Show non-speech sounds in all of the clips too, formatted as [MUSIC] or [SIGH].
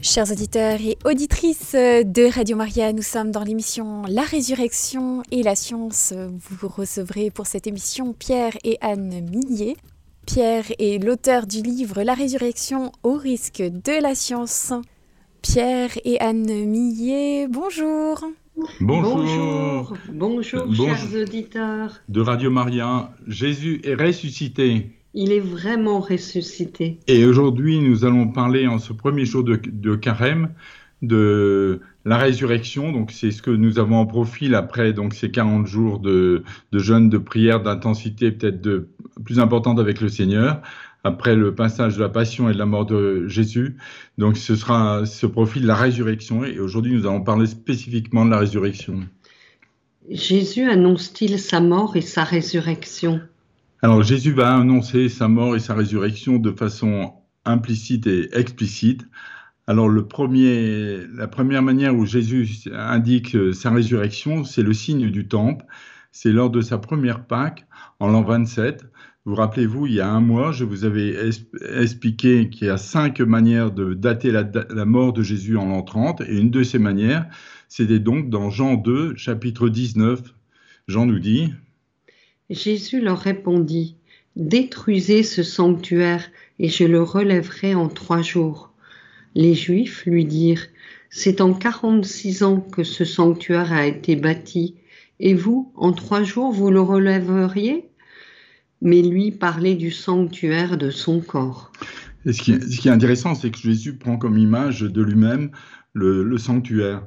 Chers auditeurs et auditrices de Radio Maria, nous sommes dans l'émission La Résurrection et la Science. Vous recevrez pour cette émission Pierre et Anne Millier. Pierre est l'auteur du livre La Résurrection au risque de la science. Pierre et Anne Millier, bonjour. Bonjour. Bonjour, bonjour chers auditeurs. De Radio Maria, Jésus est ressuscité. Il est vraiment ressuscité. Et aujourd'hui, nous allons parler en ce premier jour de, carême de la résurrection. Donc, c'est ce que nous avons en profil après donc ces 40 jours de, jeûne, de prière, d'intensité peut-être de plus importante avec le Seigneur après le passage de la passion et de la mort de Jésus. Donc, ce sera ce profil de la résurrection. Et aujourd'hui, nous allons parler spécifiquement de la résurrection. Jésus annonce-t-il sa mort et sa résurrection? Alors Jésus va annoncer sa mort et sa résurrection de façon implicite et explicite. Alors le premier, la première manière où Jésus indique sa résurrection, c'est le signe du temple. C'est lors de sa première Pâque, en l'an 27. Vous rappelez-vous, il y a un mois, je vous avais expliqué qu'il y a cinq manières de dater la, la mort de Jésus en l'an 30. Et une de ces manières, c'était donc dans Jean 2, chapitre 19. Jean nous dit, Jésus leur répondit, Détruisez ce sanctuaire et je le relèverai en trois jours. Les Juifs lui dirent, C'est en quarante-six ans que ce sanctuaire a été bâti, et vous, en trois jours, vous le relèveriez? Mais lui parlait du sanctuaire de son corps. ce, qui est, intéressant, c'est que Jésus prend comme image de lui-même le sanctuaire.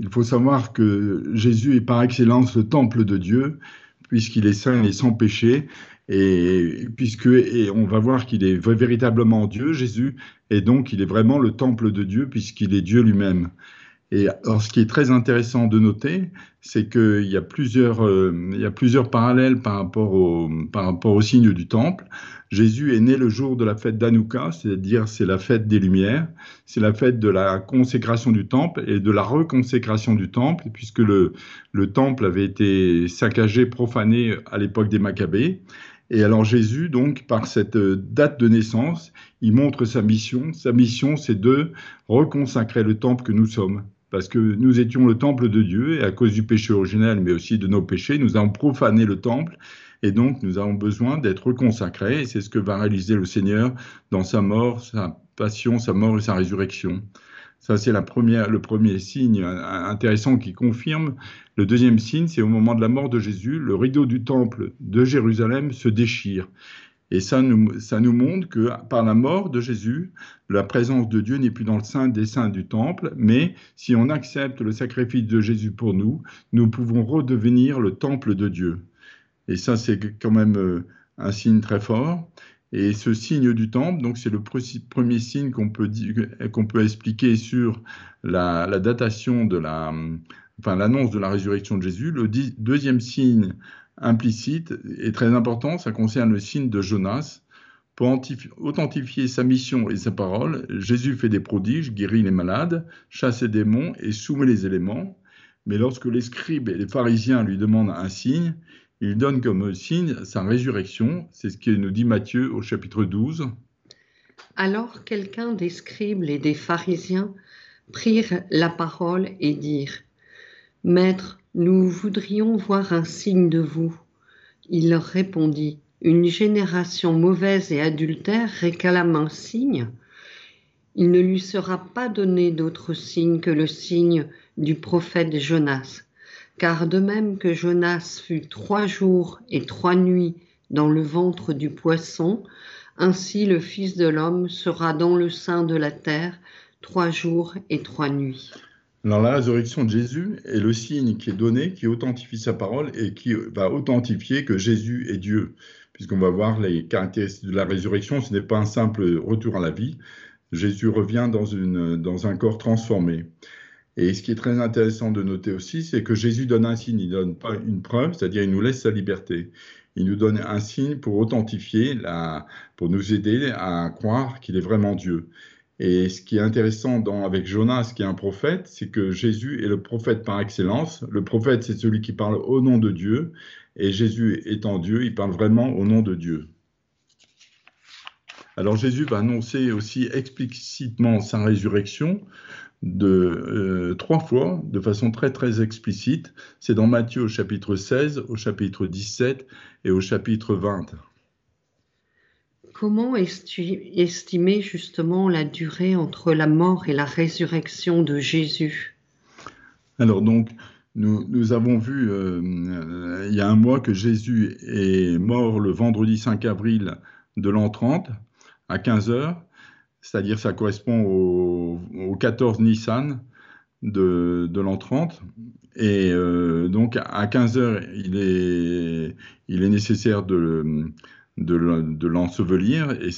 Il faut savoir que Jésus est par excellence le temple de Dieu puisqu'il est saint et sans péché, et puisque et on va voir qu'il est véritablement Dieu, Jésus, et donc il est vraiment le temple de Dieu, puisqu'il est Dieu lui-même. Et alors, ce qui est très intéressant de noter, c'est qu'il y, a plusieurs, euh, y a plusieurs parallèles par rapport, au, par rapport au signe du temple. Jésus est né le jour de la fête d'Anouka, c'est-à-dire c'est la fête des Lumières, c'est la fête de la consécration du temple et de la reconsécration du temple, puisque le, le temple avait été saccagé, profané à l'époque des Maccabées. Et alors Jésus, donc, par cette euh, date de naissance, il montre sa mission. Sa mission, c'est de reconsacrer le temple que nous sommes parce que nous étions le temple de Dieu, et à cause du péché originel, mais aussi de nos péchés, nous avons profané le temple, et donc nous avons besoin d'être consacrés, et c'est ce que va réaliser le Seigneur dans sa mort, sa passion, sa mort et sa résurrection. Ça, c'est le premier signe intéressant qui confirme. Le deuxième signe, c'est au moment de la mort de Jésus, le rideau du temple de Jérusalem se déchire. Et ça nous, montre que par la mort de Jésus, la présence de Dieu n'est plus dans le sein des saints du temple, mais si on accepte le sacrifice de Jésus pour nous, nous pouvons redevenir le temple de Dieu. Et ça, c'est quand même euh, un signe très fort. Et ce signe du temple, donc c'est le premier signe qu'on peut, peut expliquer sur la datation de la, enfin l'annonce de la résurrection de Jésus. Le deuxième signe implicite est très important, ça concerne le signe de Jonas. Pour authentifier sa mission et sa parole, Jésus fait des prodiges, guérit les malades, chasse les démons et soumet les éléments. Mais lorsque les scribes et les pharisiens lui demandent un signe, il donne comme signe sa résurrection. C'est ce que nous dit Matthieu au chapitre 12. Alors quelqu'un des scribes et des pharisiens prirent la parole et dirent Maître, nous voudrions voir un signe de vous. Il leur répondit, Une génération mauvaise et adultère réclame un signe. Il ne lui sera pas donné d'autre signe que le signe du prophète Jonas. Car de même que Jonas fut trois jours et trois nuits dans le ventre du poisson, ainsi le Fils de l'homme sera dans le sein de la terre trois jours et trois nuits. La résurrection de Jésus est le signe qui est donné, qui authentifie sa parole et qui va authentifier que Jésus est Dieu. Puisqu'on va voir les caractéristiques de la résurrection, ce n'est pas un simple retour à la vie. Jésus revient dans, une, dans un corps transformé. Et ce qui est très intéressant de noter aussi, c'est que Jésus donne un signe, il ne donne pas une preuve, c'est-à-dire il nous laisse sa liberté. Il nous donne un signe pour authentifier, la, pour nous aider à croire qu'il est vraiment Dieu. Et ce qui est intéressant avec Jonas, qui est un prophète, c'est que Jésus est le prophète par excellence. Le prophète, c'est celui qui parle au nom de Dieu. Et Jésus étant Dieu, il parle vraiment au nom de Dieu. Alors Jésus va annoncer aussi explicitement sa résurrection euh, trois fois, de façon très très explicite. C'est dans Matthieu au chapitre 16, au chapitre 17 et au chapitre 20. Comment estimer justement la durée entre la mort et la résurrection de Jésus? Alors donc, nous, avons vu euh, il y a un mois que Jésus est mort le vendredi 5 avril de l'an 30 à 15 heures, c'est-à-dire ça correspond au, 14 Nissan de, de l'an 30. Et euh, donc à 15 heures, il est, il est nécessaire de, de, l'ensevelir et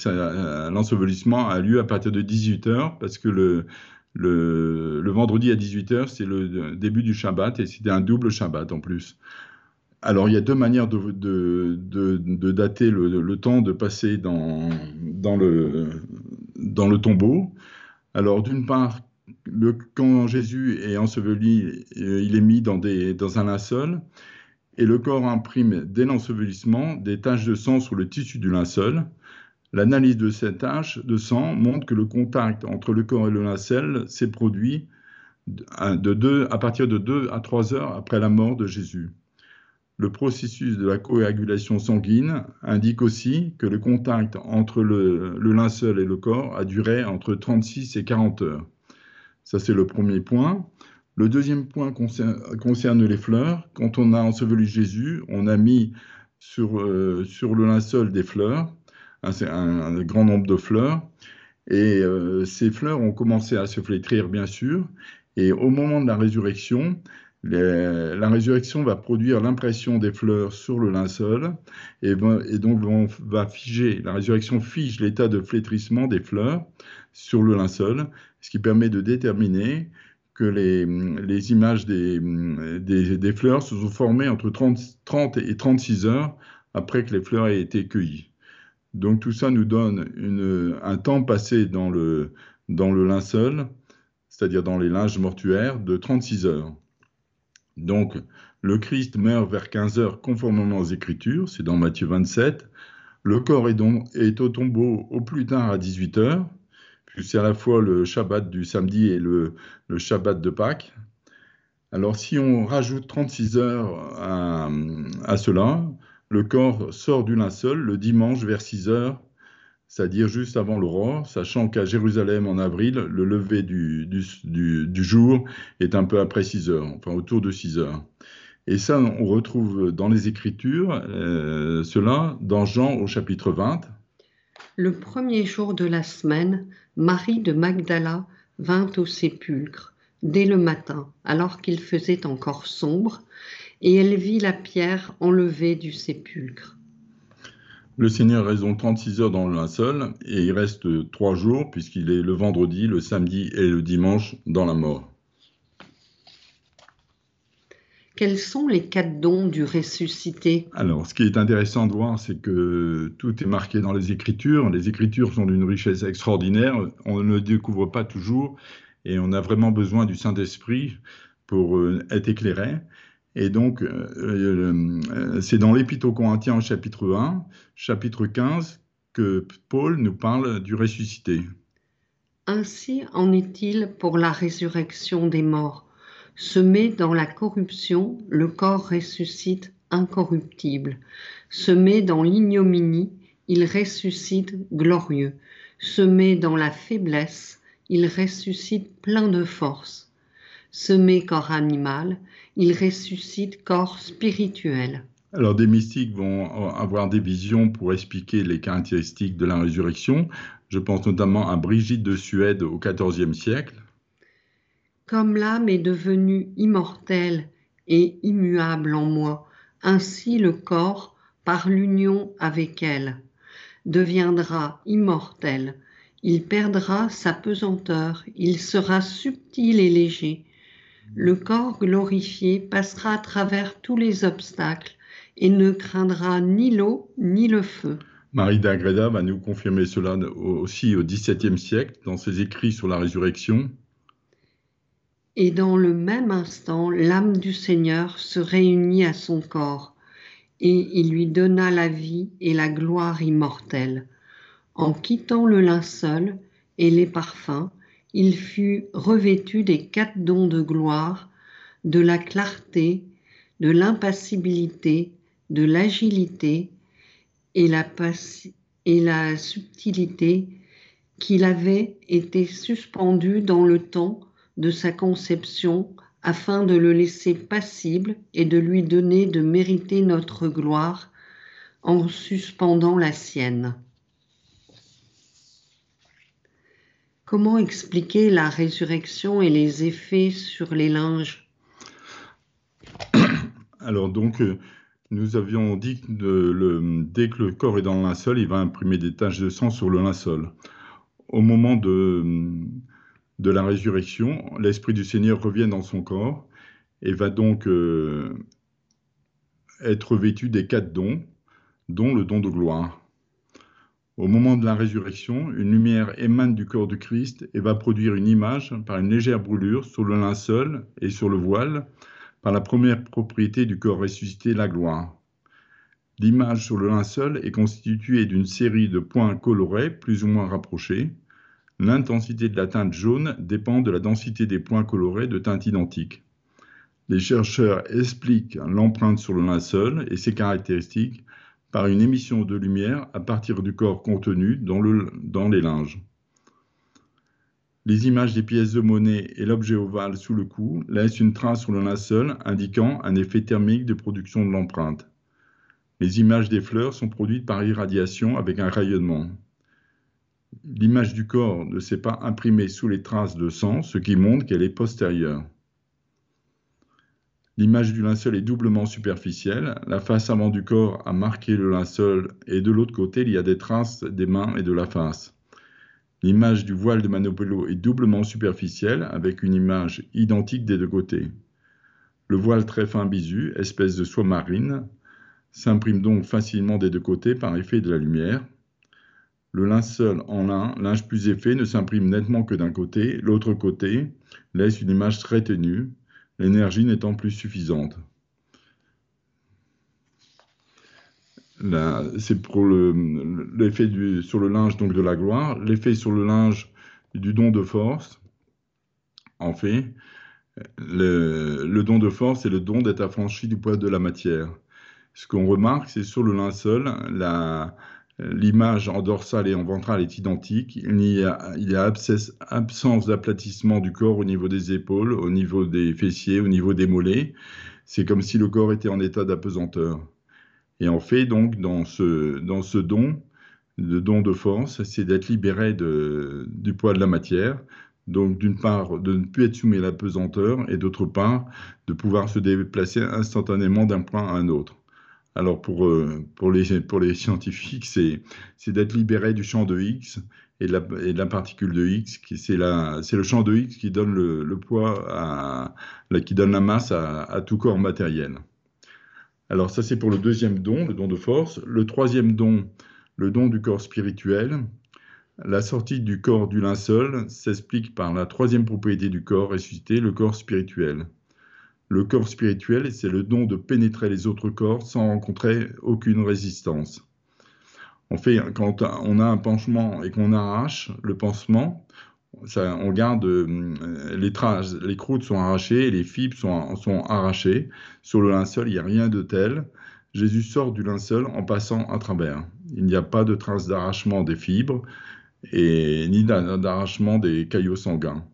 l'ensevelissement a lieu à partir de 18 heures parce que le, le, le vendredi à 18 heures, c'est le début du Shabbat et c'était un double Shabbat en plus. Alors, il y a deux manières de, de, dater le, temps de passer dans, dans, le, dans le tombeau. Alors, d'une part, le, quand Jésus est enseveli, euh, il est mis dans, des, dans un linceul et le corps imprime dès l'ensevelissement des taches de sang sur le tissu du linceul. L'analyse de ces taches de sang montre que le contact entre le corps et le linceul s'est produit de à partir de 2 à 3 heures après la mort de Jésus. Le processus de la coagulation sanguine indique aussi que le contact entre le, linceul et le corps a duré entre 36 et 40 heures. Ça, c'est le premier point. Le deuxième point concerne, les fleurs. Quand on a enseveli Jésus, on a mis sur, euh, le linceul des fleurs, un, grand nombre de fleurs, et euh, ces fleurs ont commencé à se flétrir, bien sûr, et au moment de la résurrection, la résurrection va produire l'impression des fleurs sur le linceul et, donc on va figer, la résurrection fige l'état de flétrissement des fleurs sur le linceul, ce qui permet de déterminer que les, images des, des, fleurs se sont formées entre 30, 30, et 36 heures après que les fleurs aient été cueillies. Donc tout ça nous donne une, un temps passé dans le, dans le linceul, c'est-à-dire dans les linges mortuaires, de 36 heures. Donc, le Christ meurt vers 15 heures conformément aux Écritures, c'est dans Matthieu 27. Le corps est, donc, est au tombeau au plus tard à 18 heures, c'est à la fois le Shabbat du samedi et le, Shabbat de Pâques. Alors, si on rajoute 36 heures à, cela, le corps sort du linceul le dimanche vers 6 heures c'est-à-dire juste avant l'aurore, sachant qu'à Jérusalem en avril, le lever du, du, jour est un peu après 6 heures, enfin autour de 6 heures. Et ça, on retrouve dans les Écritures euh, cela dans Jean au chapitre 20. Le premier jour de la semaine, Marie de Magdala vint au sépulcre dès le matin, alors qu'il faisait encore sombre, et elle vit la pierre enlevée du sépulcre. Le Seigneur donc 36 heures dans le linceul et il reste trois jours puisqu'il est le vendredi, le samedi et le dimanche dans la mort. Quels sont les quatre dons du ressuscité? Alors, ce qui est intéressant de voir, c'est que tout est marqué dans les Écritures. Les Écritures sont d'une richesse extraordinaire. On ne découvre pas toujours et on a vraiment besoin du Saint-Esprit pour euh, être éclairé. Et donc, euh, euh, c'est dans l'Épître aux Corinthiens chapitre 1, chapitre 15, que Paul nous parle du ressuscité. Ainsi en est-il pour la résurrection des morts. Semé dans la corruption, le corps ressuscite incorruptible. Semé dans l'ignominie, il ressuscite glorieux. Semé dans la faiblesse, il ressuscite plein de force. Semé corps animal, il ressuscite corps spirituel. Alors des mystiques vont avoir des visions pour expliquer les caractéristiques de la résurrection. Je pense notamment à Brigitte de Suède au XIVe siècle. Comme l'âme est devenue immortelle et immuable en moi, ainsi le corps, par l'union avec elle, deviendra immortel. Il perdra sa pesanteur, il sera subtil et léger le corps glorifié passera à travers tous les obstacles et ne craindra ni l'eau ni le feu. Marie d'Agreda va nous confirmer cela aussi au XVIIe siècle dans ses écrits sur la résurrection. Et dans le même instant, l'âme du Seigneur se réunit à son corps, et il lui donna la vie et la gloire immortelle. En quittant le linceul et les parfums, il fut revêtu des quatre dons de gloire, de la clarté, de l'impassibilité, de l'agilité et la, et la subtilité qu'il avait été suspendu dans le temps de sa conception afin de le laisser passible et de lui donner de mériter notre gloire en suspendant la sienne. Comment expliquer la résurrection et les effets sur les linges? [COUGHS] Alors donc, euh, nous avions dit que le, dès que le corps est dans le linceul, il va imprimer des taches de sang sur le linceul. Au moment de, de la résurrection, l'Esprit du Seigneur revient dans son corps et va donc euh, être vêtu des quatre dons, dont le don de gloire. Au moment de la résurrection, une lumière émane du corps du Christ et va produire une image par une légère brûlure sur le linceul et sur le voile, par la première propriété du corps ressuscité, la gloire. L'image sur le linceul est constituée d'une série de points colorés plus ou moins rapprochés. L'intensité de la teinte jaune dépend de la densité des points colorés de teinte identique. Les chercheurs expliquent l'empreinte sur le linceul et ses caractéristiques par une émission de lumière à partir du corps contenu dans les linges. Les images des pièces de monnaie et l'objet ovale sous le cou laissent une trace sur le linceul indiquant un effet thermique de production de l'empreinte. Les images des fleurs sont produites par irradiation avec un rayonnement. L'image du corps ne s'est pas imprimée sous les traces de sang, ce qui montre qu'elle est postérieure. L'image du linceul est doublement superficielle. La face avant du corps a marqué le linceul et de l'autre côté, il y a des traces des mains et de la face. L'image du voile de Manopolo est doublement superficielle avec une image identique des deux côtés. Le voile très fin bisu, espèce de soie marine, s'imprime donc facilement des deux côtés par effet de la lumière. Le linceul en lin, linge plus épais, ne s'imprime nettement que d'un côté. L'autre côté laisse une image très ténue, l'énergie n'étant plus suffisante. C'est pour l'effet sur le linge donc de la gloire, l'effet sur le linge du don de force. En fait, le, le don de force est le don d'être affranchi du poids de la matière. Ce qu'on remarque, c'est sur le linceul, la, L'image en dorsale et en ventrale est identique. Il y a, absence d'aplatissement du corps au niveau des épaules, au niveau des fessiers, au niveau des mollets. C'est comme si le corps était en état d'apesanteur. Et en fait, donc, dans ce, don, le don de force, c'est d'être libéré du poids de la matière. Donc, d'une part, de ne plus être soumis à la pesanteur et d'autre part, de pouvoir se déplacer instantanément d'un point à un autre. Alors pour, euh, pour, les, scientifiques, c'est d'être libéré du champ de X et de la, particule de X. C'est le champ de X qui donne le, poids, qui donne la masse à, tout corps matériel. Alors ça c'est pour le deuxième don, le don de force. Le troisième don, le don du corps spirituel. La sortie du corps du linceul s'explique par la troisième propriété du corps ressuscité, le corps spirituel. Le corps spirituel, c'est le don de pénétrer les autres corps sans rencontrer aucune résistance. En fait, quand on a un pansement et qu'on arrache le pansement, on garde euh, les traces, les croûtes sont arrachées, les fibres sont, sont arrachées. Sur le linceul, il n'y a rien de tel. Jésus sort du linceul en passant à travers. Il n'y a pas de traces d'arrachement des fibres et ni d'arrachement des caillots sanguins.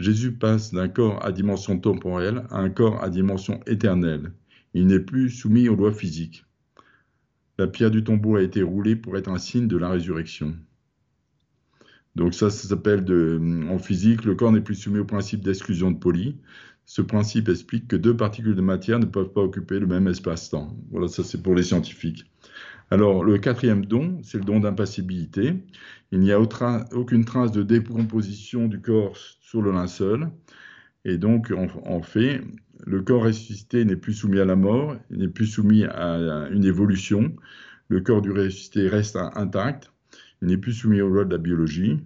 Jésus passe d'un corps à dimension temporelle à un corps à dimension éternelle. Il n'est plus soumis aux lois physiques. La pierre du tombeau a été roulée pour être un signe de la résurrection. Donc ça, s'appelle en physique, le corps n'est plus soumis au principe d'exclusion de poli. Ce principe explique que deux particules de matière ne peuvent pas occuper le même espace-temps. Voilà, ça c'est pour les scientifiques. Alors, le quatrième don, c'est le don d'impassibilité. Il n'y a aucune trace de décomposition du corps sur le linceul. Et donc, en, fait, le corps ressuscité n'est plus soumis à la mort, il n'est plus soumis à une évolution. Le corps du ressuscité reste intact, il n'est plus soumis aux lois de la biologie.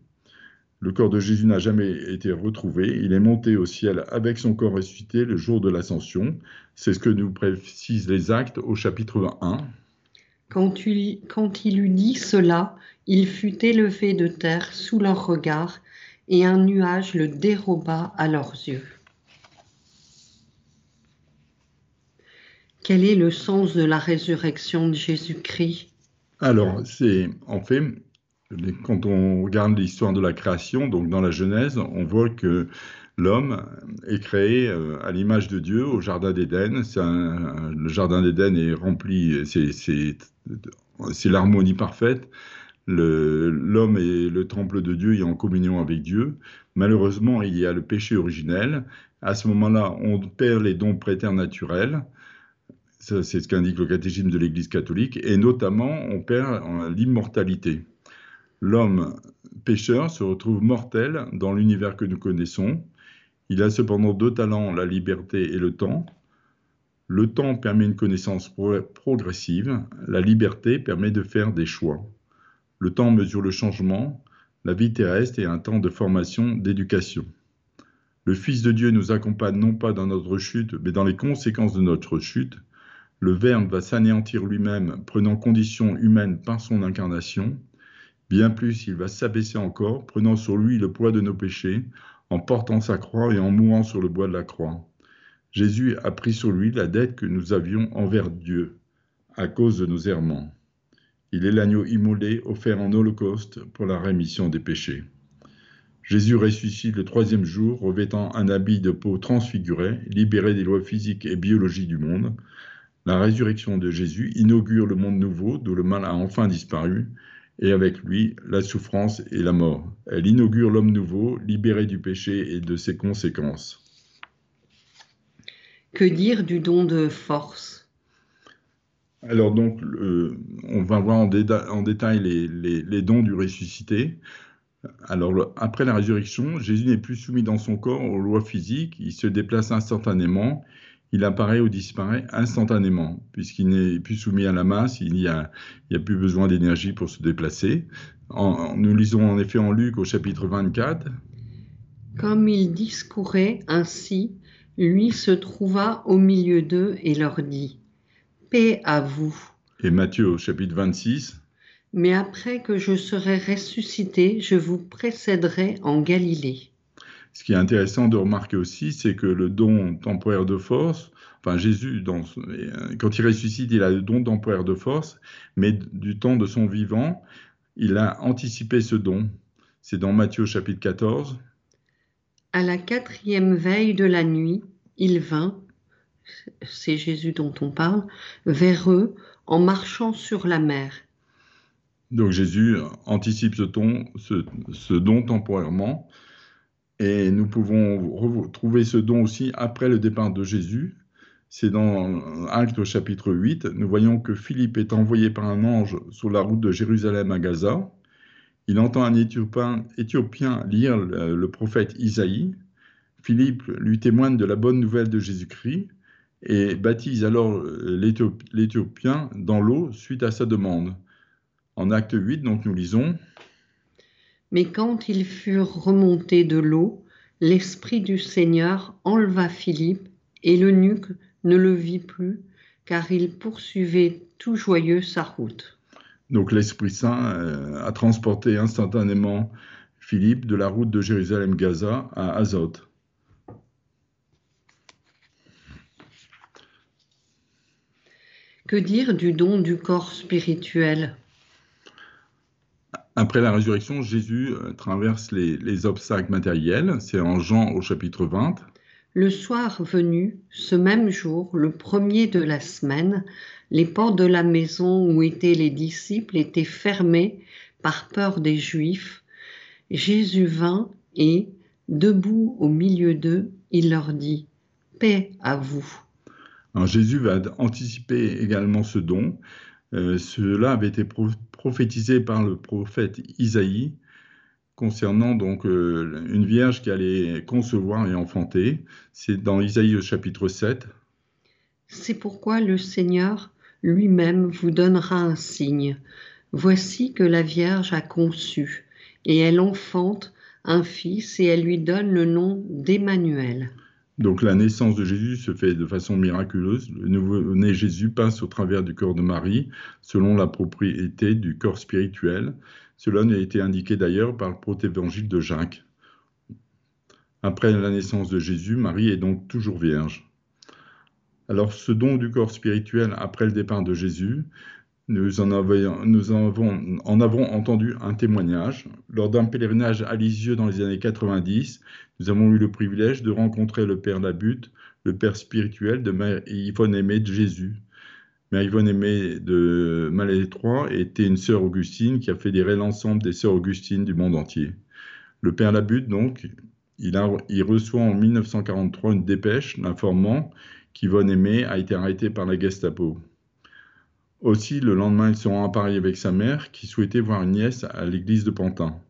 Le corps de Jésus n'a jamais été retrouvé. Il est monté au ciel avec son corps ressuscité le jour de l'ascension. C'est ce que nous précisent les actes au chapitre 1. Quand, il eut dit cela, il fut élevé de terre sous leurs regards, et un nuage le déroba à leurs yeux. Quel est le sens de la résurrection de Jésus-Christ? Alors, c'est en fait, quand on regarde l'histoire de la création, donc dans la Genèse, on voit que l'homme est créé euh, à l'image de Dieu au Jardin d'Éden. Le Jardin d'Éden est rempli, c'est l'harmonie parfaite. L'homme est le temple de Dieu et en communion avec Dieu. Malheureusement, il y a le péché originel. À ce moment-là, on perd les dons préternaturels c'est ce qu'indique le catéchisme de l'Église catholique, et notamment on perd l'immortalité. L'homme pécheur se retrouve mortel dans l'univers que nous connaissons. Il a cependant deux talents, la liberté et le temps. Le temps permet une connaissance progressive, la liberté permet de faire des choix. Le temps mesure le changement, la vie terrestre est un temps de formation, d'éducation. Le Fils de Dieu nous accompagne non pas dans notre chute, mais dans les conséquences de notre chute, le Verbe va s'anéantir lui-même, prenant condition humaine par son incarnation. Bien plus, il va s'abaisser encore, prenant sur lui le poids de nos péchés, en portant sa croix et en mourant sur le bois de la croix. Jésus a pris sur lui la dette que nous avions envers Dieu, à cause de nos errements. Il est l'agneau immolé offert en holocauste pour la rémission des péchés. Jésus ressuscite le troisième jour, revêtant un habit de peau transfiguré, libéré des lois physiques et biologiques du monde, la résurrection de Jésus inaugure le monde nouveau d'où le mal a enfin disparu, et avec lui la souffrance et la mort. Elle inaugure l'homme nouveau, libéré du péché et de ses conséquences. Que dire du don de force? Alors donc, on va voir en, détail les, dons du ressuscité. Alors, après la résurrection, Jésus n'est plus soumis dans son corps aux lois physiques, il se déplace instantanément, il apparaît ou disparaît instantanément, puisqu'il n'est plus soumis à la masse, il n'y a, a, plus besoin d'énergie pour se déplacer. nous lisons en effet en Luc au chapitre 24. Comme il discourait ainsi, lui se trouva au milieu d'eux et leur dit, Paix à vous. Et Matthieu au chapitre 26. Mais après que je serai ressuscité, je vous précéderai en Galilée. Ce qui est intéressant de remarquer aussi, c'est que le don temporaire de force, enfin Jésus, quand il ressuscite, il a le don temporaire de force, mais du temps de son vivant, il a anticipé ce don. C'est dans Matthieu chapitre 14. À la quatrième veille de la nuit, il vint, c'est Jésus dont on parle, vers eux en marchant sur la mer. Donc Jésus anticipe ce, ce don temporairement et nous pouvons retrouver ce don aussi après le départ de Jésus. C'est dans Actes chapitre 8. Nous voyons que Philippe est envoyé par un ange sur la route de Jérusalem à Gaza. Il entend un Éthiopien, lire le, prophète Isaïe. Philippe lui témoigne de la bonne nouvelle de Jésus-Christ et baptise alors l'Éthiopien dans l'eau suite à sa demande. En acte 8, donc nous lisons mais quand ils furent remontés de l'eau, l'Esprit du Seigneur enleva Philippe, et l'eunuque ne le vit plus, car il poursuivait tout joyeux sa route. Donc l'Esprit Saint euh, a transporté instantanément Philippe de la route de Jérusalem-Gaza à Azote. Que dire du don du corps spirituel? Après la résurrection, Jésus euh, traverse les, obstacles matériels. C'est en Jean au chapitre 20. Le soir venu, ce même jour, le premier de la semaine, les portes de la maison où étaient les disciples étaient fermées par peur des Juifs. Jésus vint et, debout au milieu d'eux, il leur dit Paix à vous. Jésus va anticiper également ce don. Euh, cela avait été prophétisé par le prophète Isaïe concernant donc euh, une vierge qui allait concevoir et enfanter. C'est dans Isaïe au chapitre 7. C'est pourquoi le Seigneur lui-même vous donnera un signe. Voici que la Vierge a conçu, et elle enfante un fils, et elle lui donne le nom d'Emmanuel. Donc la naissance de Jésus se fait de façon miraculeuse. Le nouveau-né Jésus passe au travers du corps de Marie, selon la propriété du corps spirituel. Cela a été indiqué d'ailleurs par le protévangile de Jacques. Après la naissance de Jésus, Marie est donc toujours vierge. Alors ce don du corps spirituel après le départ de Jésus, nous en, avons, entendu un témoignage. Lors d'un pèlerinage à Lisieux dans les années 90, nous avons eu le privilège de rencontrer le Père Labute, le Père spirituel de Mère Yvonne Aimée de Jésus. Mère Yvonne Aimée de Malétroit était une sœur Augustine qui a fédéré l'ensemble des sœurs Augustines du monde entier. Le Père Labute, donc, il, il reçoit en 1943 une dépêche l'informant qu'Yvonne Aimée a été arrêtée par la Gestapo. Aussi, le lendemain, il se rend à Paris avec sa mère, qui souhaitait voir une nièce à l'église de Pantin.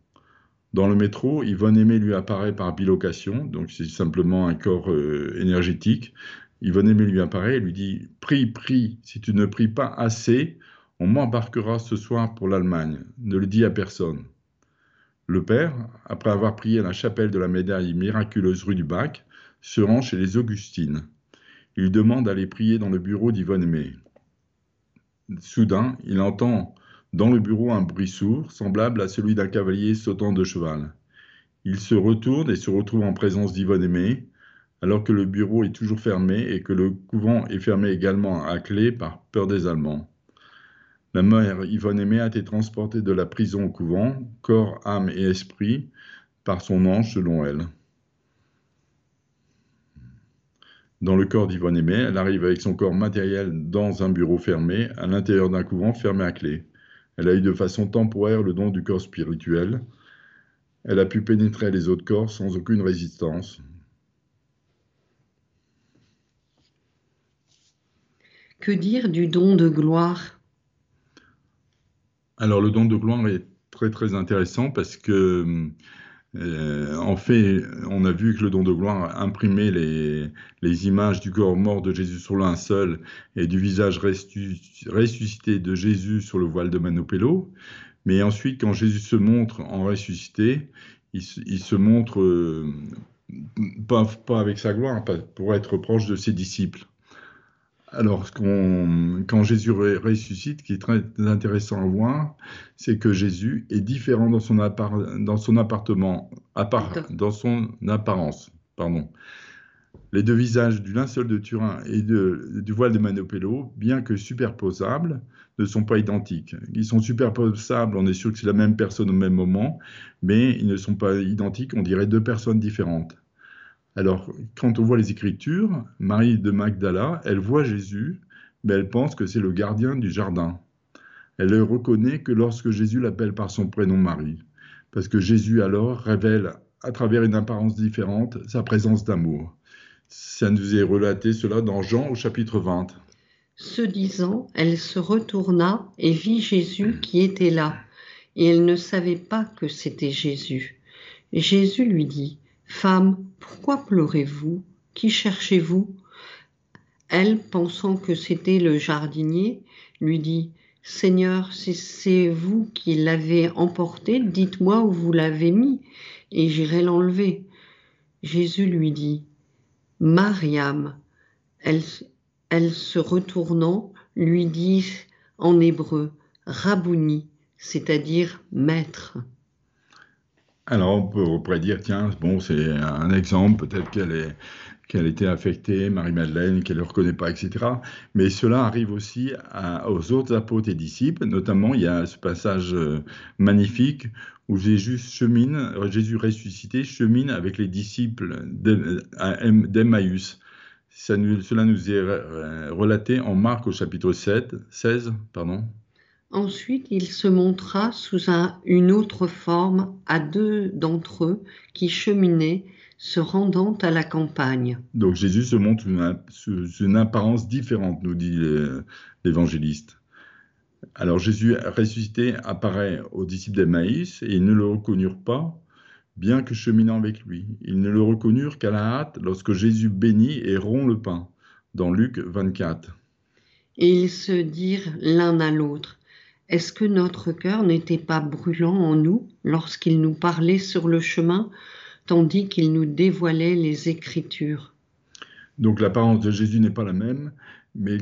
Dans le métro, Yvonne Aimé lui apparaît par bilocation, donc c'est simplement un corps euh, énergétique. Yvonne Aimé lui apparaît et lui dit Prie, prie, si tu ne pries pas assez, on m'embarquera ce soir pour l'Allemagne. Ne le dis à personne. Le père, après avoir prié à la chapelle de la médaille miraculeuse rue du Bac, se rend chez les Augustines. Il demande d'aller prier dans le bureau d'Yvonne Aimé. Soudain, il entend dans le bureau un bruit sourd, semblable à celui d'un cavalier sautant de cheval. Il se retourne et se retrouve en présence d'Yvonne Aimé, alors que le bureau est toujours fermé et que le couvent est fermé également à clé par peur des Allemands. La mère Yvonne Aimé a été transportée de la prison au couvent, corps, âme et esprit, par son ange selon elle. Dans le corps d'Yvonne Aimé, elle arrive avec son corps matériel dans un bureau fermé, à l'intérieur d'un couvent fermé à clé. Elle a eu de façon temporaire le don du corps spirituel. Elle a pu pénétrer les autres corps sans aucune résistance. Que dire du don de gloire? Alors le don de gloire est très très intéressant parce que euh, en fait, on a vu que le don de gloire imprimait les, images du corps mort de Jésus sur l'un seul et du visage ressuscité de Jésus sur le voile de Manopello. Mais ensuite, quand Jésus se montre en ressuscité, il, se montre euh, pas, avec sa gloire, pour être proche de ses disciples. Alors, quand Jésus ressuscite, ce qui est très intéressant à voir, c'est que Jésus est différent dans son, dans son appartement, dans son apparence. Pardon. Les deux visages du linceul de Turin et du voile de Manopello, bien que superposables, ne sont pas identiques. Ils sont superposables, on est sûr que c'est la même personne au même moment, mais ils ne sont pas identiques, on dirait deux personnes différentes. Alors, quand on voit les Écritures, Marie de Magdala, elle voit Jésus, mais elle pense que c'est le gardien du jardin. Elle ne reconnaît que lorsque Jésus l'appelle par son prénom Marie, parce que Jésus alors révèle à travers une apparence différente sa présence d'amour. Ça nous est relaté cela dans Jean au chapitre 20. Ce disant, elle se retourna et vit Jésus qui était là, et elle ne savait pas que c'était Jésus. Jésus lui dit, Femme, pourquoi pleurez-vous? Qui cherchez-vous? Elle, pensant que c'était le jardinier, lui dit Seigneur, si c'est vous qui l'avez emporté, dites-moi où vous l'avez mis, et j'irai l'enlever. Jésus lui dit Mariam. Elle, elle se retournant, lui dit en hébreu Rabouni, c'est-à-dire maître. Alors, on pourrait dire, tiens, bon, c'est un exemple, peut-être qu'elle est qu'elle était affectée, Marie-Madeleine, qu'elle ne reconnaît pas, etc. Mais cela arrive aussi aux autres apôtres et disciples. Notamment, il y a ce passage euh, magnifique où Jésus chemine, Jésus ressuscité chemine avec les disciples d'Emmaüs. Cela nous est relaté en Marc au chapitre 7, 16, pardon. Ensuite, il se montra sous une autre forme à deux d'entre eux qui cheminaient, se rendant à la campagne. Donc Jésus se montre sous une, apparence différente, nous dit l'évangéliste. Alors Jésus ressuscité apparaît aux disciples d'Emmaïs et ils ne le reconnurent pas, bien que cheminant avec lui. Ils ne le reconnurent qu'à la hâte lorsque Jésus bénit et rompt le pain, dans Luc 24. Et ils se dirent l'un à l'autre, est-ce que notre cœur n'était pas brûlant en nous lorsqu'il nous parlait sur le chemin, tandis qu'il nous dévoilait les Écritures? Donc l'apparence de Jésus n'est pas la même, mais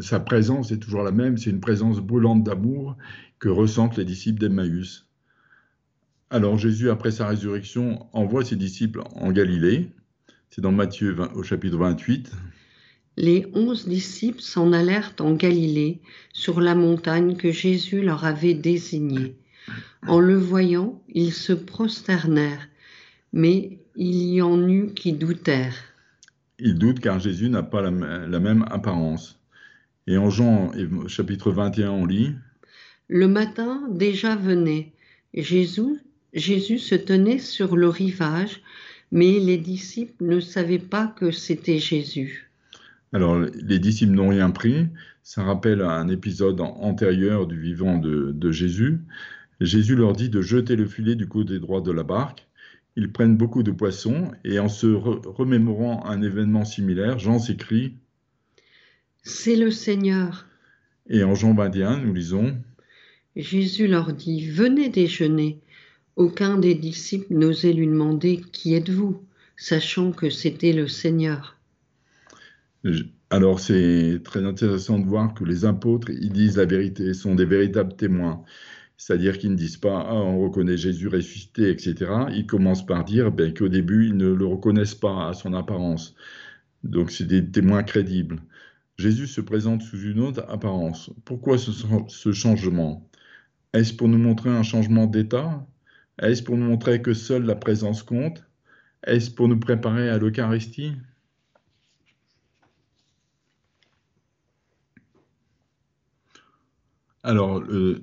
sa présence est toujours la même, c'est une présence brûlante d'amour que ressentent les disciples d'Emmaüs. Alors Jésus, après sa résurrection, envoie ses disciples en Galilée. C'est dans Matthieu 20, au chapitre 28. Les onze disciples s'en allèrent en Galilée, sur la montagne que Jésus leur avait désignée. En le voyant, ils se prosternèrent, mais il y en eut qui doutèrent. Ils doutent car Jésus n'a pas la, la même apparence. Et en Jean chapitre 21, on lit Le matin déjà venait. Jésus, Jésus se tenait sur le rivage, mais les disciples ne savaient pas que c'était Jésus. Alors, les disciples n'ont rien pris. Ça rappelle un épisode antérieur du vivant de, de Jésus. Jésus leur dit de jeter le filet du côté droit de la barque. Ils prennent beaucoup de poissons et en se re- remémorant un événement similaire, Jean s'écrie C'est le Seigneur. et en Jean 21, nous lisons Jésus leur dit, Venez déjeuner. Aucun des disciples n'osait lui demander, Qui êtes-vous? Sachant que c'était le Seigneur. Alors c'est très intéressant de voir que les apôtres, ils disent la vérité, sont des véritables témoins. C'est-à-dire qu'ils ne disent pas ah, on reconnaît Jésus ressuscité, etc. Ils commencent par dire ben, qu'au début, ils ne le reconnaissent pas à son apparence. Donc c'est des témoins crédibles. Jésus se présente sous une autre apparence. Pourquoi ce changement? Est-ce pour nous montrer un changement d'état? Est-ce pour nous montrer que seule la présence compte? Est-ce pour nous préparer à l'Eucharistie? Alors, le,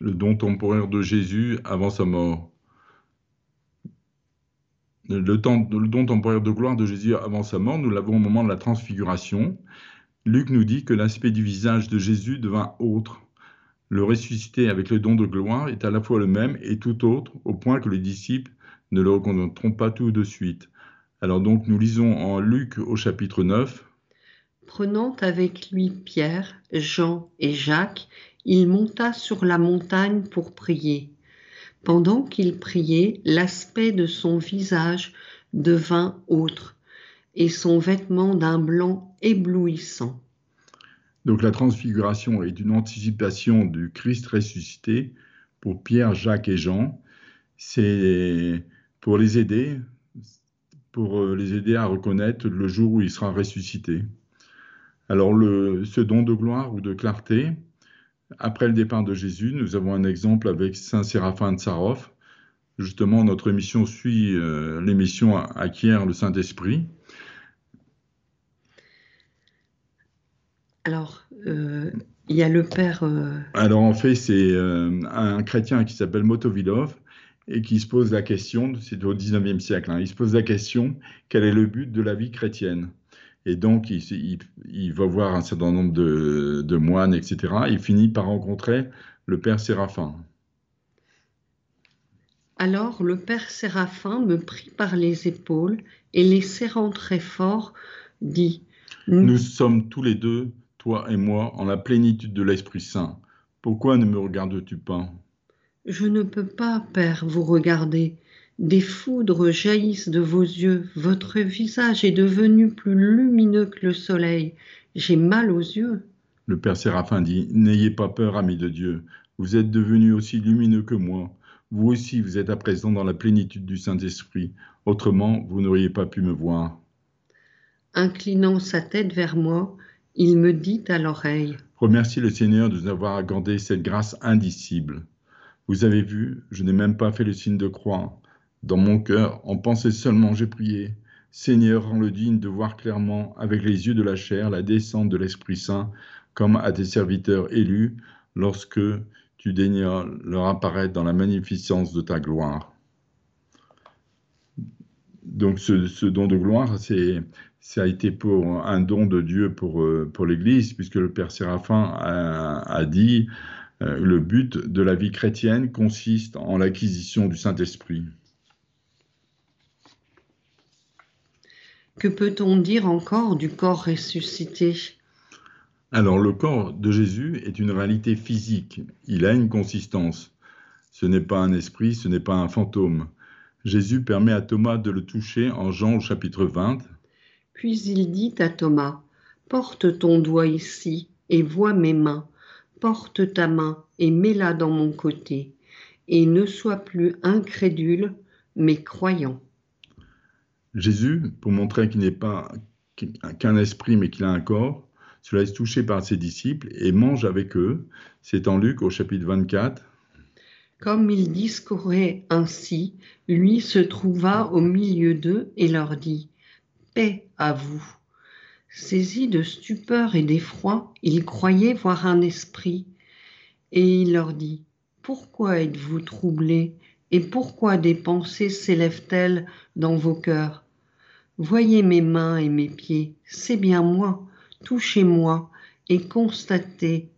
don temporaire de Jésus avant sa mort. Le, le don temporaire de gloire de Jésus avant sa mort, nous l'avons au moment de la transfiguration. Luc nous dit que l'aspect du visage de Jésus devint autre. Le ressuscité avec le don de gloire est à la fois le même et tout autre, au point que les disciples ne le reconnaîtront pas tout de suite. Alors donc nous lisons en Luc au chapitre 9. Prenant avec lui Pierre, Jean et Jacques, il monta sur la montagne pour prier. Pendant qu'il priait, l'aspect de son visage devint autre, et son vêtement d'un blanc éblouissant. Donc la transfiguration est une anticipation du Christ ressuscité pour Pierre, Jacques et Jean. C'est pour les aider, pour les aider à reconnaître le jour où il sera ressuscité. Alors ce don de gloire ou de clarté, après le départ de Jésus, nous avons un exemple avec Saint Séraphin de Sarov. Justement, notre émission suit euh, l'émission Acquiert le Saint-Esprit. Alors, euh, il y a le père. Euh... Alors, en fait, c'est un chrétien qui s'appelle Motovilov et qui se pose la question, c'est au 19e siècle, hein, il se pose la question quel est le but de la vie chrétienne? Et donc, il, il, il, va voir un certain nombre de, de, moines, etc. Il finit par rencontrer le père Séraphin. Alors le père Séraphin me prit par les épaules et les serrant très fort, dit Nous sommes tous les deux, toi et moi, en la plénitude de l'Esprit Saint. Pourquoi ne me regardes-tu pas? Je ne peux pas, père, vous regarder. Des foudres jaillissent de vos yeux, votre visage est devenu plus lumineux que le soleil. J'ai mal aux yeux. Le Père Séraphin dit, N'ayez pas peur, ami de Dieu, vous êtes devenu aussi lumineux que moi. Vous aussi, vous êtes à présent dans la plénitude du Saint-Esprit. Autrement, vous n'auriez pas pu me voir. Inclinant sa tête vers moi, il me dit à l'oreille. Remercie le Seigneur de nous avoir accordé cette grâce indicible. Vous avez vu, je n'ai même pas fait le signe de croix. Dans mon cœur, en pensée seulement, j'ai prié. Seigneur, rends-le digne de voir clairement, avec les yeux de la chair, la descente de l'Esprit Saint, comme à tes serviteurs élus, lorsque tu daignas leur apparaître dans la magnificence de ta gloire. Donc ce, don de gloire, c'est ça a été pour un don de Dieu pour, pour l'Église, puisque le Père Séraphin a, a dit euh, le but de la vie chrétienne consiste en l'acquisition du Saint-Esprit. Que peut-on dire encore du corps ressuscité? Alors le corps de Jésus est une réalité physique, il a une consistance. Ce n'est pas un esprit, ce n'est pas un fantôme. Jésus permet à Thomas de le toucher en Jean au chapitre 20. Puis il dit à Thomas, Porte ton doigt ici et vois mes mains, porte ta main et mets-la dans mon côté, et ne sois plus incrédule, mais croyant. Jésus, pour montrer qu'il n'est pas qu'un esprit, mais qu'il a un corps, se laisse toucher par ses disciples et mange avec eux. C'est en Luc au chapitre 24. Comme il discourait ainsi, lui se trouva au milieu d'eux et leur dit Paix à vous. Saisi de stupeur et d'effroi, il croyait voir un esprit. Et il leur dit Pourquoi êtes-vous troublés et pourquoi des pensées s'élèvent-elles dans vos cœurs? Voyez mes mains et mes pieds, c'est bien moi, touchez-moi et constatez,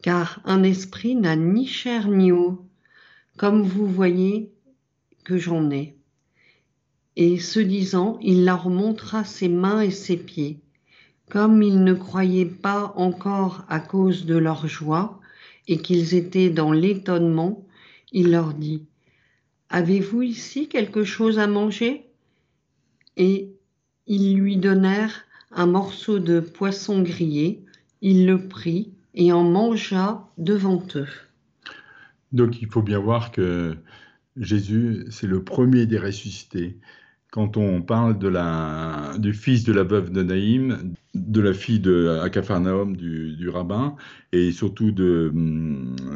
car un esprit n'a ni chair ni eau, comme vous voyez que j'en ai. Et ce disant, il leur montra ses mains et ses pieds. Comme ils ne croyaient pas encore à cause de leur joie et qu'ils étaient dans l'étonnement, il leur dit, Avez-vous ici quelque chose à manger? Et ils lui donnèrent un morceau de poisson grillé. Il le prit et en mangea devant eux. Donc il faut bien voir que Jésus, c'est le premier des ressuscités. Quand on parle de la, du fils de la veuve de Naïm, de la fille de Akapharnaum, du, du rabbin, et surtout de,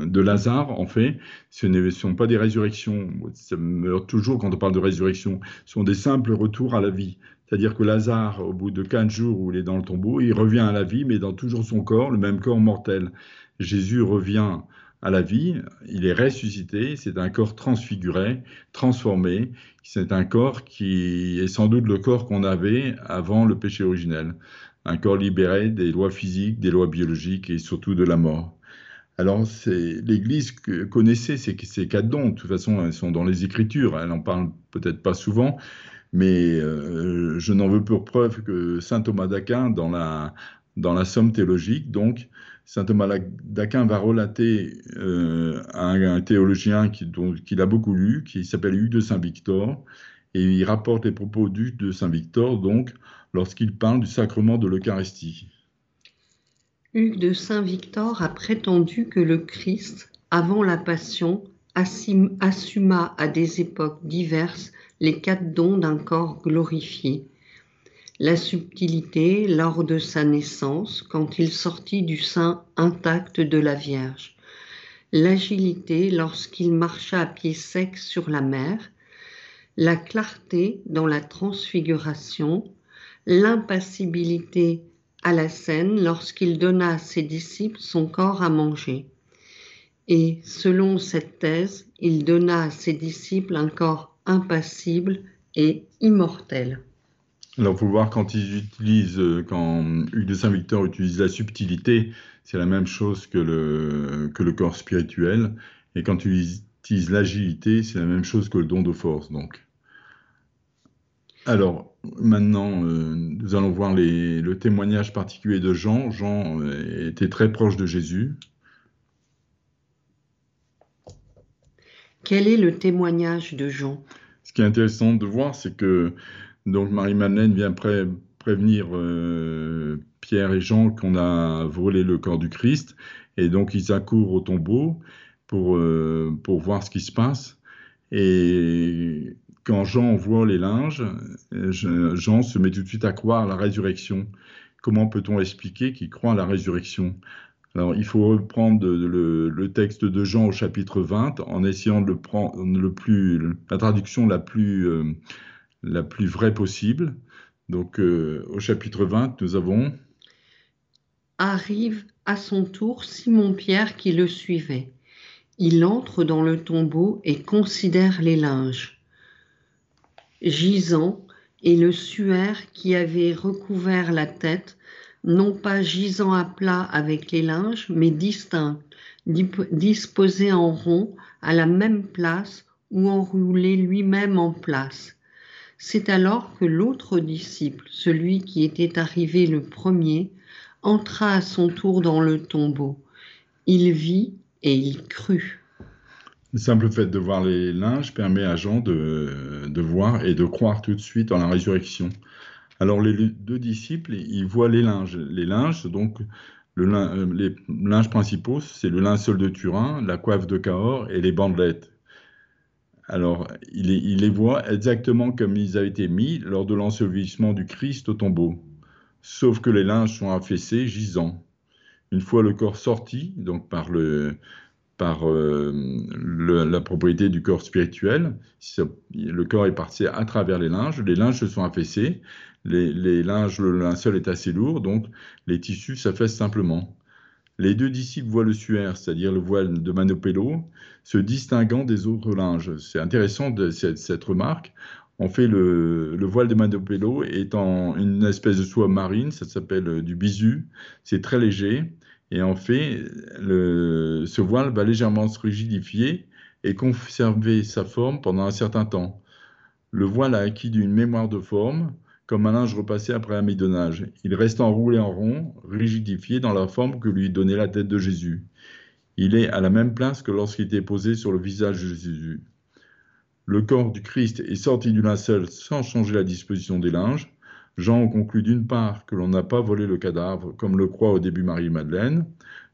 de Lazare, en fait, ce ne sont pas des résurrections. Ça meurt toujours quand on parle de résurrection. Ce sont des simples retours à la vie. C'est-à-dire que Lazare, au bout de 15 jours où il est dans le tombeau, il revient à la vie, mais dans toujours son corps, le même corps mortel. Jésus revient à la vie, il est ressuscité, c'est un corps transfiguré, transformé, c'est un corps qui est sans doute le corps qu'on avait avant le péché originel, un corps libéré des lois physiques, des lois biologiques et surtout de la mort. Alors, l'Église connaissait ces, ces de dons, de toute façon, elles sont dans les Écritures, elle n'en parle peut-être pas souvent, mais euh, je n'en veux pour preuve que saint Thomas d'Aquin, dans la, Somme théologique, donc, saint Thomas d'Aquin va relater euh, un, un, théologien qu'il a beaucoup lu, qui s'appelle Hugues de Saint-Victor, et il rapporte les propos d'Hugues de Saint-Victor, donc, lorsqu'il parle du sacrement de l'Eucharistie. Hugues de Saint-Victor a prétendu que le Christ, avant la Passion, assuma à des époques diverses les quatre dons d'un corps glorifié. La subtilité lors de sa naissance, quand il sortit du sein intact de la Vierge. L'agilité lorsqu'il marcha à pied sec sur la mer. La clarté dans la transfiguration. L'impassibilité à la scène lorsqu'il donna à ses disciples son corps à manger. Et selon cette thèse, il donna à ses disciples un corps impassible et immortel. Alors, faut voir quand ils utilisent, euh, quand Hugues de Saint-Victor utilise la subtilité, c'est la même chose que le, que le corps spirituel. Et quand ils utilisent l'agilité, c'est la même chose que le don de force. Donc, alors maintenant, euh, nous allons voir les, le témoignage particulier de Jean. Jean euh, était très proche de Jésus. Quel est le témoignage de Jean? Ce qui est intéressant de voir, c'est que donc Marie-Madeleine vient prévenir euh, Pierre et Jean qu'on a volé le corps du Christ, et donc ils accourent au tombeau pour, pour voir ce qui se passe. Et quand Jean voit les linges, Jean se met tout de suite à croire à la résurrection. Comment peut-on expliquer qu'il croit à la résurrection? Alors, il faut reprendre le, texte de Jean au chapitre 20 en essayant de le prendre le plus, la traduction la plus, euh, la plus vraie possible. Donc, euh, au chapitre 20, nous avons. Arrive à son tour Simon-Pierre qui le suivait. Il entre dans le tombeau et considère les linges. Gisant et le suaire qui avait recouvert la tête non pas gisant à plat avec les linges, mais distincts, disposés en rond à la même place ou enroulés lui-même en place. C'est alors que l'autre disciple, celui qui était arrivé le premier, entra à son tour dans le tombeau. Il vit et il crut. Le simple fait de voir les linges permet à Jean de, de voir et de croire tout de suite en la résurrection. Alors les deux disciples, ils voient les linges. Les linges, donc Le les linges principaux, c'est le linceul de Turin, la coiffe de Cahors et les bandelettes. Alors, il, les voit exactement comme ils avaient été mis lors de l'ensevelissement du Christ au tombeau, sauf que les linges sont affaissés, gisants. Une fois le corps sorti, donc par, le, par euh, la propriété du corps spirituel, le corps est parti à travers les linges, les linges se sont affaissés, les, les le linceul est assez lourd, donc les tissus s'affaissent simplement. Les deux disciples voient le suaire, c'est-à-dire le voile de Manopello, se distinguant des autres linges. C'est intéressant de, cette, remarque. En fait, le, voile de Manopello est en une espèce de soie marine, ça s'appelle euh, du bisu, c'est très léger, et en fait, le, ce voile va légèrement se rigidifier et conserver sa forme pendant un certain temps. Le voile a acquis d'une mémoire de forme, comme un linge repassé après un midonnage. Il reste enroulé en rond, rigidifié dans la forme que lui donnait la tête de Jésus. Il est à la même place que lorsqu'il était posé sur le visage de Jésus. Le corps du Christ est sorti du linceul sans changer la disposition des linges. Jean conclut d'une part que l'on n'a pas volé le cadavre, comme le croit au début Marie-Madeleine,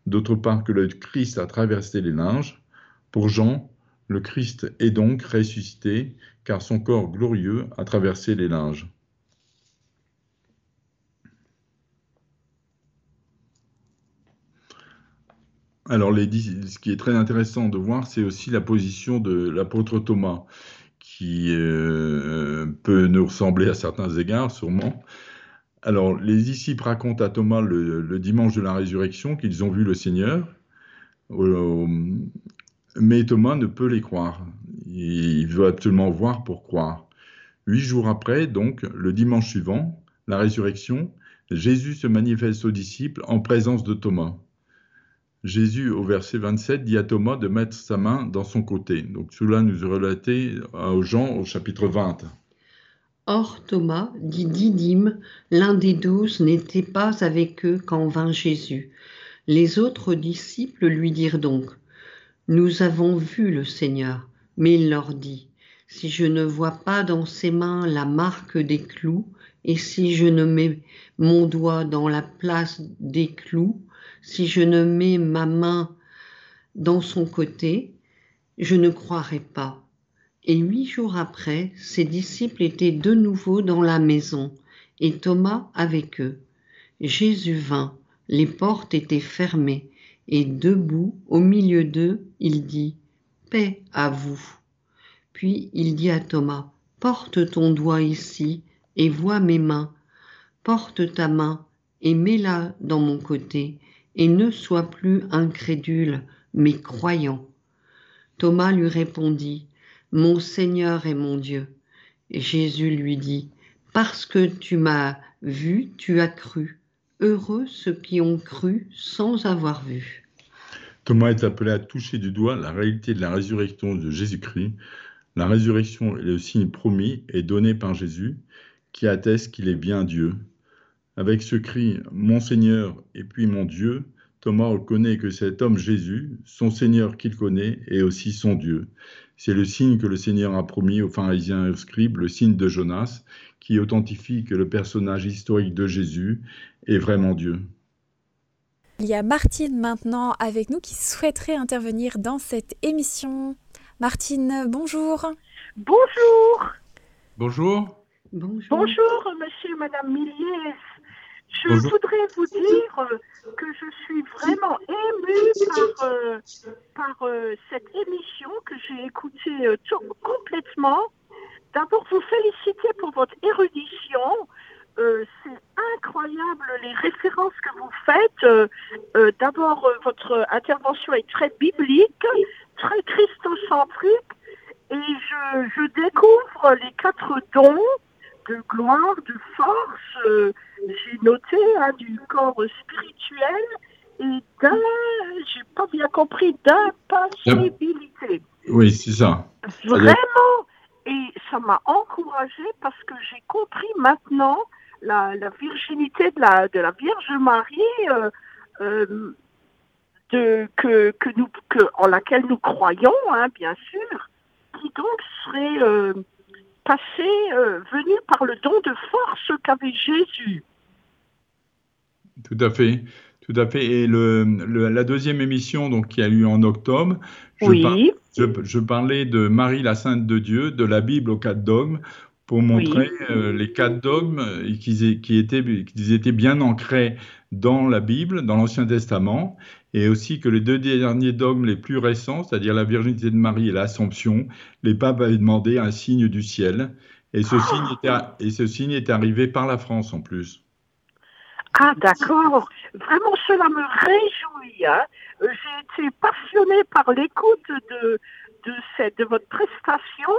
d'autre part que le Christ a traversé les linges. Pour Jean, le Christ est donc ressuscité, car son corps glorieux a traversé les linges. Alors, ce qui est très intéressant de voir, c'est aussi la position de l'apôtre Thomas, qui euh, peut nous ressembler à certains égards, sûrement. Alors, les disciples racontent à Thomas le, dimanche de la résurrection qu'ils ont vu le Seigneur, mais Thomas ne peut les croire. Il veut absolument voir pour croire. Huit jours après, donc, le dimanche suivant, la résurrection, Jésus se manifeste aux disciples en présence de Thomas. Jésus, au verset 27, dit à Thomas de mettre sa main dans son côté. Donc cela nous est relaté aux Jean au chapitre 20. Or Thomas, dit Didyme, l'un des douze, n'était pas avec eux quand vint Jésus. Les autres disciples lui dirent donc, Nous avons vu le Seigneur. Mais il leur dit, Si je ne vois pas dans ses mains la marque des clous, et si je ne mets mon doigt dans la place des clous, si je ne mets ma main dans son côté, je ne croirai pas. Et huit jours après, ses disciples étaient de nouveau dans la maison, et Thomas avec eux. Jésus vint, les portes étaient fermées, et debout au milieu d'eux, il dit, Paix à vous. Puis il dit à Thomas, Porte ton doigt ici, et vois mes mains. Porte ta main, et mets-la dans mon côté, et ne sois plus incrédule, mais croyant. Thomas lui répondit, Mon Seigneur et mon Dieu. Jésus lui dit, Parce que tu m'as vu, tu as cru. Heureux ceux qui ont cru sans avoir vu. Thomas est appelé à toucher du doigt la réalité de la résurrection de Jésus-Christ. La résurrection est le signe promis et donné par Jésus, qui atteste qu'il est bien Dieu. Avec ce cri Mon Seigneur et puis mon Dieu, Thomas reconnaît que cet homme Jésus, son Seigneur qu'il connaît, est aussi son Dieu. C'est le signe que le Seigneur a promis aux pharisiens et aux scribes, le signe de Jonas, qui authentifie que le personnage historique de Jésus est vraiment Dieu. Il y a Martine maintenant avec nous qui souhaiterait intervenir dans cette émission. Martine, bonjour. Bonjour. Bonjour. Bonjour, Bonjour monsieur et madame Millier. Je voudrais vous dire euh, que je suis vraiment émue par, euh, par euh, cette émission que j'ai écoutée complètement. D'abord, vous féliciter pour votre érudition. c'est incroyable les références que vous faites. D'abord, votre intervention est très biblique, très christocentrique, et je, je découvre les quatre dons de gloire, de force, euh, j'ai noté, hein, du corps spirituel et d'un, j'ai pas bien compris, d'impassibilité. Oui, c'est ça. Vraiment, et ça m'a encouragé parce que j'ai compris maintenant la, virginité de la, de la Vierge Marie. Euh, euh, de, que, que nous, que, en laquelle nous croyons, hein, bien sûr, qui donc serait passé, euh, venu par le don de force qu'avait Jésus. Tout à fait. Tout à fait. Et le, la deuxième émission, donc, qui a eu en octobre, je, je, parlais de Marie la Sainte de Dieu, de la Bible aux quatre dogmes, pour montrer euh, les quatre dogmes qui, qui, étaient, qui étaient bien ancrés dans la Bible, dans l'Ancien Testament, et aussi que les deux derniers dogmes les plus récents, c'est-à-dire la virginité de Marie et l'Assomption, les papes avaient demandé un signe du ciel. Et ce, signe était, et ce signe est arrivé par la France en plus. Ah d'accord, vraiment cela me réjouit. Hein. J'ai été passionnée par l'écoute de, de, cette, de votre prestation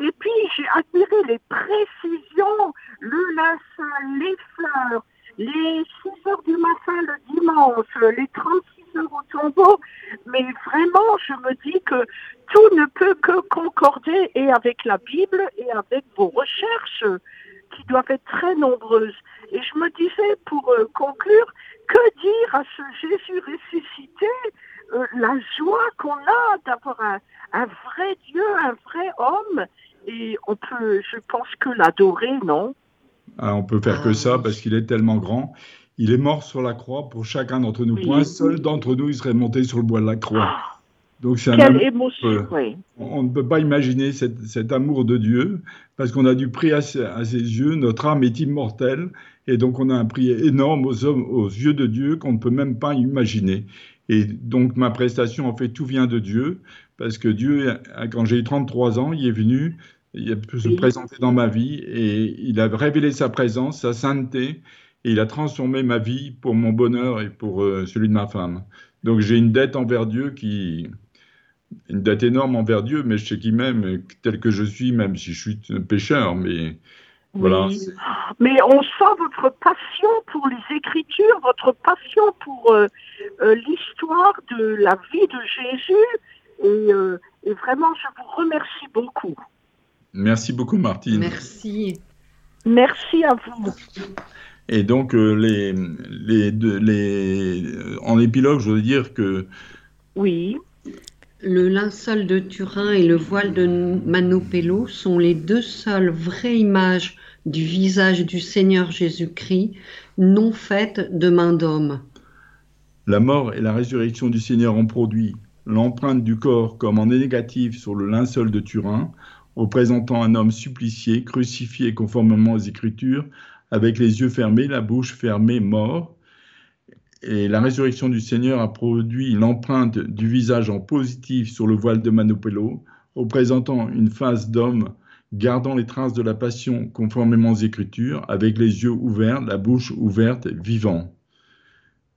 et puis j'ai admiré les précisions, le linceul, les fleurs, les 6 heures du matin le dimanche, les 36 au tombeau, mais vraiment, je me dis que tout ne peut que concorder et avec la Bible et avec vos recherches qui doivent être très nombreuses. Et je me disais, pour euh, conclure, que dire à ce Jésus ressuscité, euh, la joie qu'on a d'avoir un, un, vrai Dieu, un vrai homme, et on peut, je pense que l'adorer, non? Ah, on peut faire que ça ah, parce qu'il est tellement grand. Il est mort sur la croix pour chacun d'entre nous. Pour un seul d'entre nous, il serait monté sur le bois de la croix. Ah, Donc c'est Quelle émotion, On ne peut pas imaginer cet amour de Dieu parce qu'on a du prix à, ses yeux. Notre âme est immortelle et donc on a un prix énorme aux, hommes, aux yeux de Dieu qu'on ne peut même pas imaginer. Et donc ma prestation, en fait, tout vient de Dieu parce que Dieu, quand j'ai eu 33 ans, il est venu il a pu se présenter dans ma vie et il a révélé sa présence, sa sainteté, et il a transformé ma vie pour mon bonheur et pour euh, celui de ma femme. Donc j'ai une dette envers Dieu qui, une dette énorme envers Dieu, mais je sais qu'il m'aime tel que je suis, même si je suis un pécheur. Mais voilà. Mais on sent votre passion pour les Écritures, votre passion pour euh, euh, l'histoire de la vie de Jésus, et, et vraiment, je vous remercie beaucoup. Merci beaucoup, Martine. Merci. Merci à vous. Et donc, euh, les, les, les, euh, en épilogue, je veux dire que. Oui. Le linceul de Turin et le voile de Manopello sont les deux seules vraies images du visage du Seigneur Jésus-Christ, non faites de main d'homme. La mort et la résurrection du Seigneur ont produit l'empreinte du corps comme en négatif sur le linceul de Turin, représentant un homme supplicié, crucifié conformément aux Écritures, avec les yeux fermés, la bouche fermée, mort. Et la résurrection du Seigneur a produit l'empreinte du visage en positif sur le voile de Manopello, représentant une face d'homme gardant les traces de la passion conformément aux Écritures, avec les yeux ouverts, la bouche ouverte, vivant.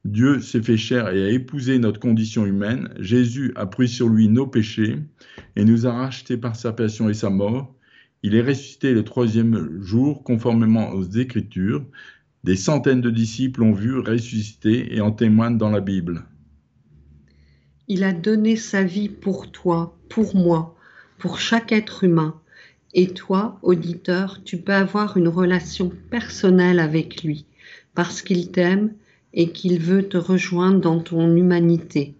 Dieu s'est fait chair et a épousé notre condition humaine. Jésus a pris sur lui nos péchés et nous a rachetés par sa passion et sa mort. Il est ressuscité le troisième jour conformément aux Écritures. Des centaines de disciples l'ont vu ressusciter et en témoignent dans la Bible. Il a donné sa vie pour toi, pour moi, pour chaque être humain. Et toi, auditeur, tu peux avoir une relation personnelle avec lui, parce qu'il t'aime et qu'il veut te rejoindre dans ton humanité.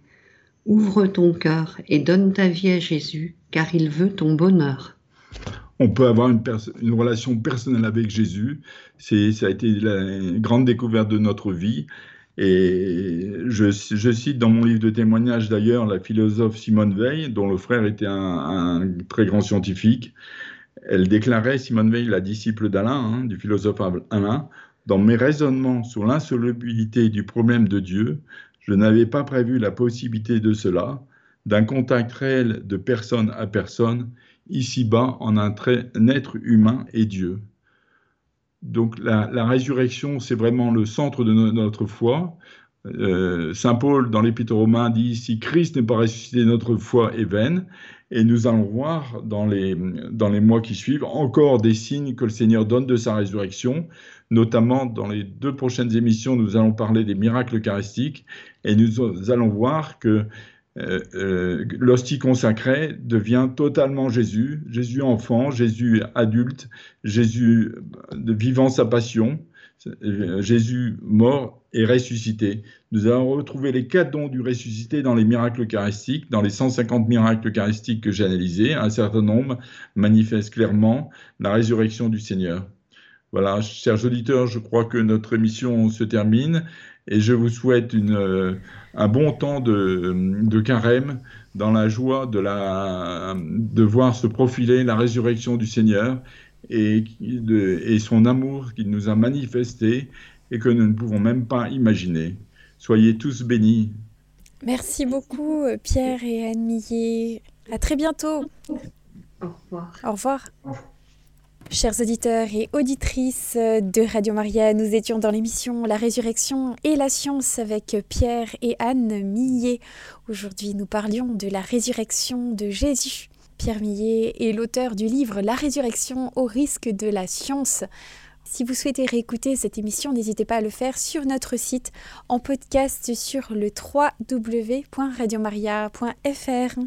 Ouvre ton cœur et donne ta vie à Jésus, car il veut ton bonheur. On peut avoir une, relation personnelle avec Jésus. C'est, ça a été la grande découverte de notre vie. Et je, cite dans mon livre de témoignages d'ailleurs la philosophe Simone Veil, dont le frère était un, un très grand scientifique. Elle déclarait, Simone Veil, la disciple d'Alain, hein, du philosophe Alain, dans mes raisonnements sur l'insolubilité du problème de Dieu, je n'avais pas prévu la possibilité de cela, d'un contact réel de personne à personne, ici-bas en un, être humain et Dieu. Donc la, résurrection, c'est vraiment le centre de notre foi. Euh, Saint Paul, dans l'Épître romain, dit Si Christ n'est pas ressuscité, notre foi est vaine. Et nous allons voir dans les, dans les mois qui suivent encore des signes que le Seigneur donne de sa résurrection. Notamment dans les deux prochaines émissions, nous allons parler des miracles eucharistiques et nous allons voir que l'hostie consacrée devient totalement Jésus, Jésus enfant, Jésus adulte, Jésus vivant sa passion, Jésus mort et ressuscité. Nous allons retrouver les quatre dons du ressuscité dans les miracles eucharistiques, dans les 150 miracles eucharistiques que j'ai analysés. Un certain nombre manifestent clairement la résurrection du Seigneur. Voilà, chers auditeurs, je crois que notre émission se termine et je vous souhaite une, un bon temps de, de, carême dans la joie de, la, de voir se profiler la résurrection du Seigneur et, de, et son amour qu'il nous a manifesté et que nous ne pouvons même pas imaginer. Soyez tous bénis. Merci beaucoup Pierre et Anne Millet. À très bientôt. Au revoir. Au revoir. Chers auditeurs et auditrices de Radio Maria, nous étions dans l'émission La résurrection et la science avec Pierre et Anne Millet. Aujourd'hui, nous parlions de la résurrection de Jésus. Pierre Millet est l'auteur du livre La résurrection au risque de la science. Si vous souhaitez réécouter cette émission, n'hésitez pas à le faire sur notre site en podcast sur le www.radiomaria.fr.